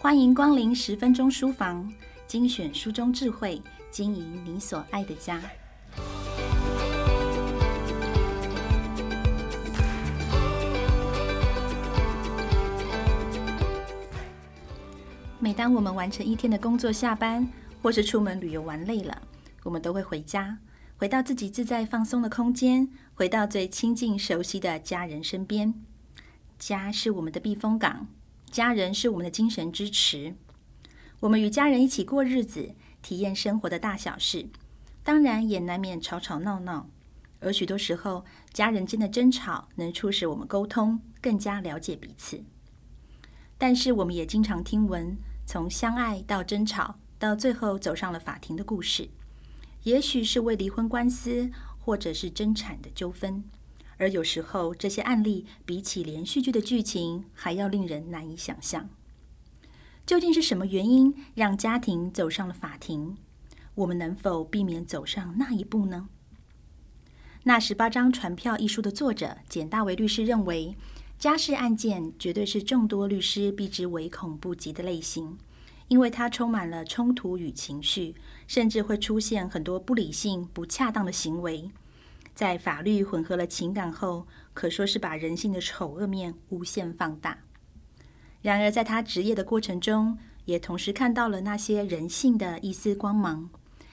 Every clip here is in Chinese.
欢迎光临十分钟书房，精选书中智慧，经营你所爱的家。每当我们完成一天的工作下班，或是出门旅游玩累了，我们都会回家，回到自己自在放松的空间，回到最亲近熟悉的家人身边。家是我们的避风港。家人是我们的精神支持，我们与家人一起过日子，体验生活的大小事，当然也难免吵吵闹闹。而许多时候，家人间的争吵能促使我们沟通，更加了解彼此。但是，我们也经常听闻从相爱到争吵，到最后走上了法庭的故事，也许是为离婚官司，或者是争产的纠纷。而有时候，这些案例比起连续剧的剧情还要令人难以想象。究竟是什么原因让家庭走上了法庭？我们能否避免走上那一步呢？那十八张传票一书的作者简大为律师认为，家事案件绝对是众多律师避之唯恐不及的类型，因为它充满了冲突与情绪，甚至会出现很多不理性、不恰当的行为。在法律混合了情感后，可说是把人性的丑恶面无限放大。然而，在他执业的过程中，也同时看到了那些人性的一丝光芒。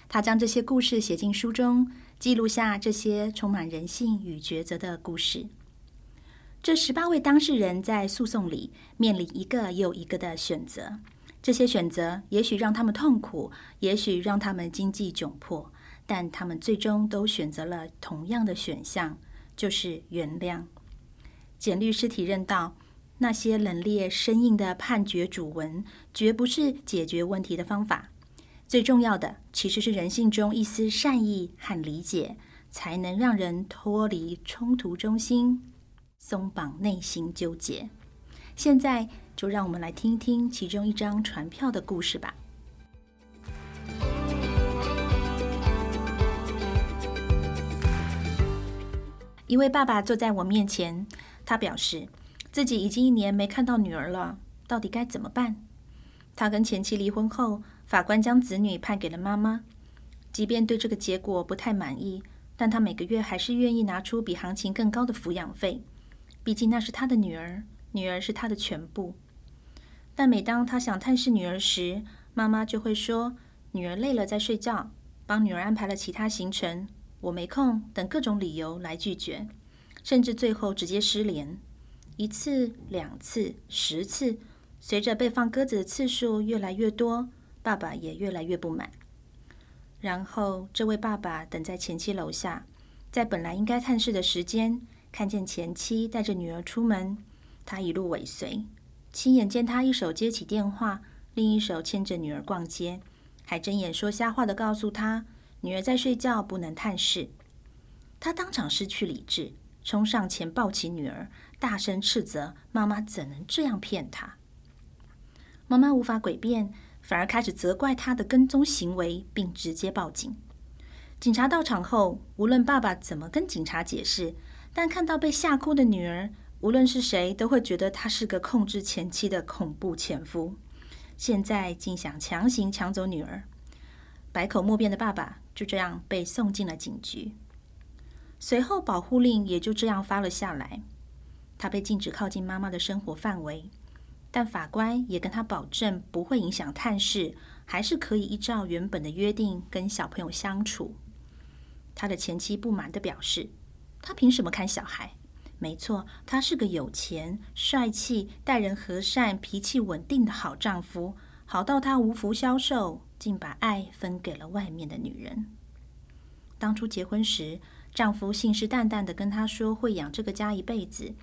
他将这些故事写进书中，记录下这些充满人性与抉择的故事。这十八位当事人在诉讼里面临一个又一个的选择，这些选择也许让他们痛苦，也许让他们经济窘迫。但他们最终都选择了同样的选项，就是原谅。简律师体认到，那些冷冽生硬的判决主文，绝不是解决问题的方法。最重要的，其实是人性中一丝善意和理解，才能让人脱离冲突中心，松绑内心纠结。现在，就让我们来听听其中一张传票的故事吧。一位爸爸坐在我面前，他表示自己已经一年没看到女儿了，到底该怎么办？他跟前妻离婚后，法官将子女判给了妈妈。即便对这个结果不太满意，但他每个月还是愿意拿出比行情更高的抚养费，毕竟那是他的女儿，女儿是他的全部。但每当他想探视女儿时，妈妈就会说：“女儿累了，在睡觉，帮女儿安排了其他行程。”我没空，等各种理由来拒绝，甚至最后直接失联。一次、两次、十次，随着被放鸽子的次数越来越多，爸爸也越来越不满。然后，这位爸爸等在前妻楼下，在本来应该探视的时间，看见前妻带着女儿出门，他一路尾随，亲眼见他一手接起电话，另一手牵着女儿逛街，还睁眼说瞎话的告诉他。女儿在睡觉，不能探视。他当场失去理智，冲上前抱起女儿，大声斥责：“妈妈怎能这样骗他？”妈妈无法诡辩，反而开始责怪他的跟踪行为，并直接报警。警察到场后，无论爸爸怎么跟警察解释，但看到被吓哭的女儿，无论是谁都会觉得他是个控制前妻的恐怖前夫。现在竟想强行抢走女儿。百口莫辩的爸爸就这样被送进了警局，随后保护令也就这样发了下来。他被禁止靠近妈妈的生活范围，但法官也跟他保证不会影响探视，还是可以依照原本的约定跟小朋友相处。他的前妻不满地表示：“他凭什么看小孩？没错，他是个有钱、帅气、待人和善、脾气稳定的好丈夫，好到他无福消受。”竟把爱分给了外面的女人。当初结婚时，丈夫信誓旦旦地跟她说会养这个家一辈子，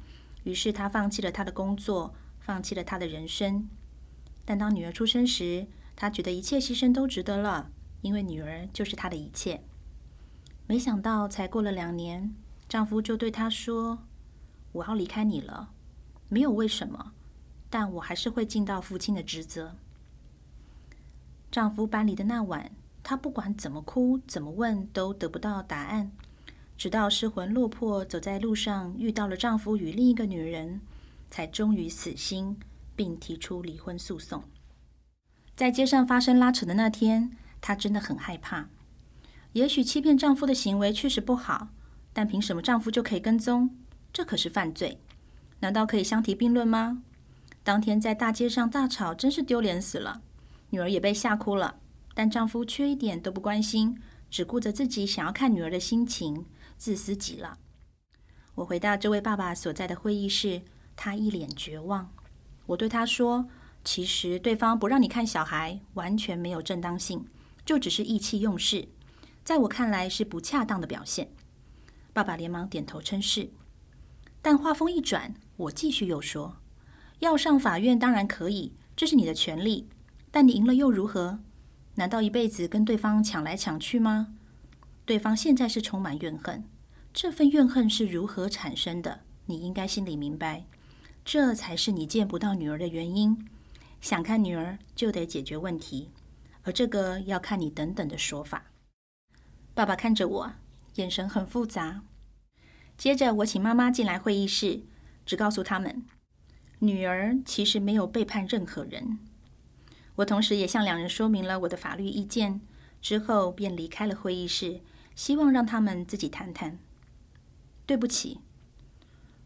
于是她放弃了她的工作，放弃了她的人生。但当女儿出生时，她觉得一切牺牲都值得了，因为女儿就是她的一切。没想到才过了两年，丈夫就对她说：“我要离开你了，没有为什么，但我还是会尽到父亲的职责。”丈夫搬离的那晚，她不管怎么哭、怎么问，都得不到答案。直到失魂落魄走在路上，遇到了丈夫与另一个女人，才终于死心，并提出离婚诉讼。在街上发生拉扯的那天，她真的很害怕。也许欺骗丈夫的行为确实不好，但凭什么丈夫就可以跟踪？这可是犯罪，难道可以相提并论吗？当天在大街上大吵，真是丢脸死了。女儿也被吓哭了，但丈夫却一点都不关心，只顾着自己想要看女儿的心情，自私极了。我回到这位爸爸所在的会议室，他一脸绝望。我对他说：“其实对方不让你看小孩，完全没有正当性，就只是意气用事，在我看来是不恰当的表现。”爸爸连忙点头称是，但话锋一转，我继续又说。要上法院当然可以，这是你的权利。但你赢了又如何？难道一辈子跟对方抢来抢去吗？对方现在是充满怨恨，这份怨恨是如何产生的？你应该心里明白，这才是你见不到女儿的原因。想看女儿就得解决问题，而这个要看你等等的说法。爸爸看着我，眼神很复杂。接着我请妈妈进来会议室，只告诉他们。女儿其实没有背叛任何人。我同时也向两人说明了我的法律意见，之后便离开了会议室，希望让他们自己谈谈。对不起。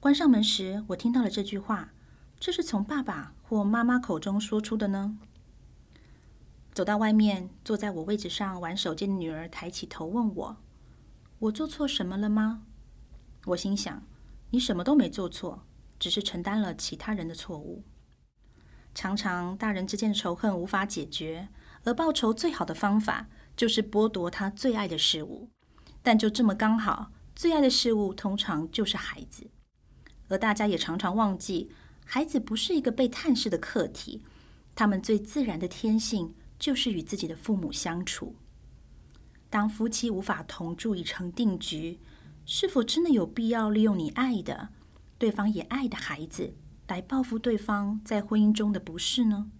关上门时，我听到了这句话，这是从爸爸或妈妈口中说出的呢？走到外面，坐在我位置上玩手机的女儿抬起头问我：“我做错什么了吗？”我心想：“你什么都没做错。”只是承担了其他人的错误。常常大人之间的仇恨无法解决，而报仇最好的方法就是剥夺他最爱的事物。但就这么刚好，最爱的事物通常就是孩子。而大家也常常忘记，孩子不是一个被探视的课题，他们最自然的天性就是与自己的父母相处。当夫妻无法同住已成定局，是否真的有必要利用你爱的？对方也爱的孩子来报复对方在婚姻中的不是呢？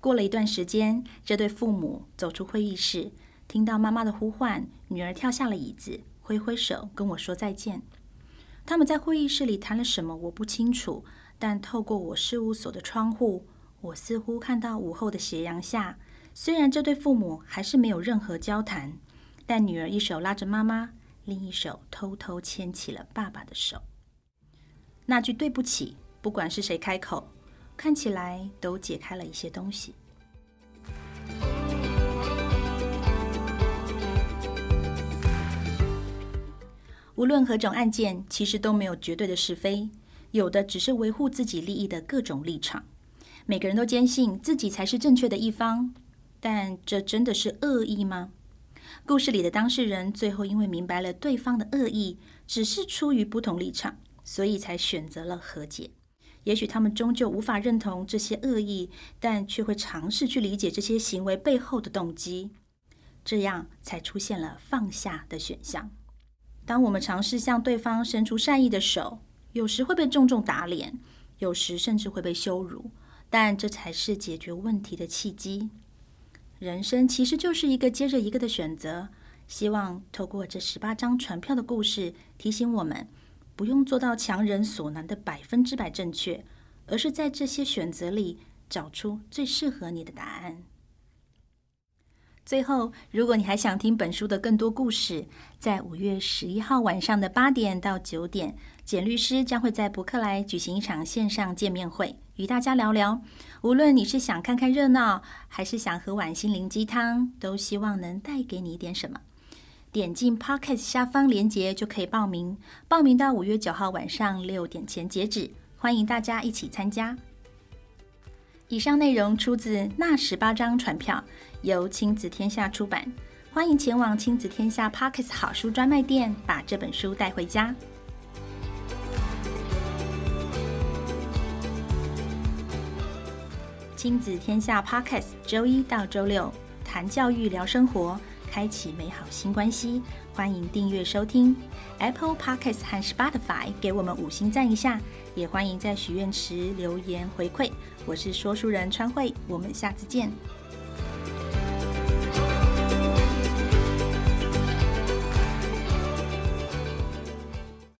过了一段时间，这对父母走出会议室，听到妈妈的呼唤，女儿跳下了椅子，挥挥手跟我说再见。他们在会议室里谈了什么，我不清楚，但透过我事务所的窗户，我似乎看到午后的斜阳下，虽然这对父母还是没有任何交谈，但女儿一手拉着妈妈，另一手偷偷牵起了爸爸的手。那句对不起，不管是谁开口，看起来都解开了一些东西。无论何种案件，其实都没有绝对的是非，有的只是维护自己利益的各种立场。每个人都坚信自己才是正确的一方，但这真的是恶意吗？故事里的当事人最后因为明白了对方的恶意，只是出于不同立场。所以才选择了和解。也许他们终究无法认同这些恶意，但却会尝试去理解这些行为背后的动机。这样才出现了放下的选项。当我们尝试向对方伸出善意的手，有时会被重重打脸，有时甚至会被羞辱，但这才是解决问题的契机。人生其实就是一个接着一个的选择。希望透过这十八张传票的故事，提醒我们。不用做到强人所难的百分之百正确，而是在这些选择里找出最适合你的答案。最后，如果你还想听本书的更多故事，在五月十一号晚上的八点到九点，简律师将会在伯克莱举行一场线上见面会，与大家聊聊。无论你是想看看热闹，还是想喝碗心灵鸡汤，都希望能带给你一点什么。点进 Pocket 下方链接就可以报名，报名到五月九号晚上六点前截止，欢迎大家一起参加。以上内容出自《那十八张传票》，由亲子天下出版，欢迎前往亲子天下 Pocket 好书专卖店，把这本书带回家。亲子天下 Pocket 周一到周六谈教育，聊生活。开启美好新关系，欢迎订阅收听 Apple Podcast 和 Spotify，给我们五星赞一下，也欢迎在许愿池留言回馈。我是说书人川慧，我们下次见。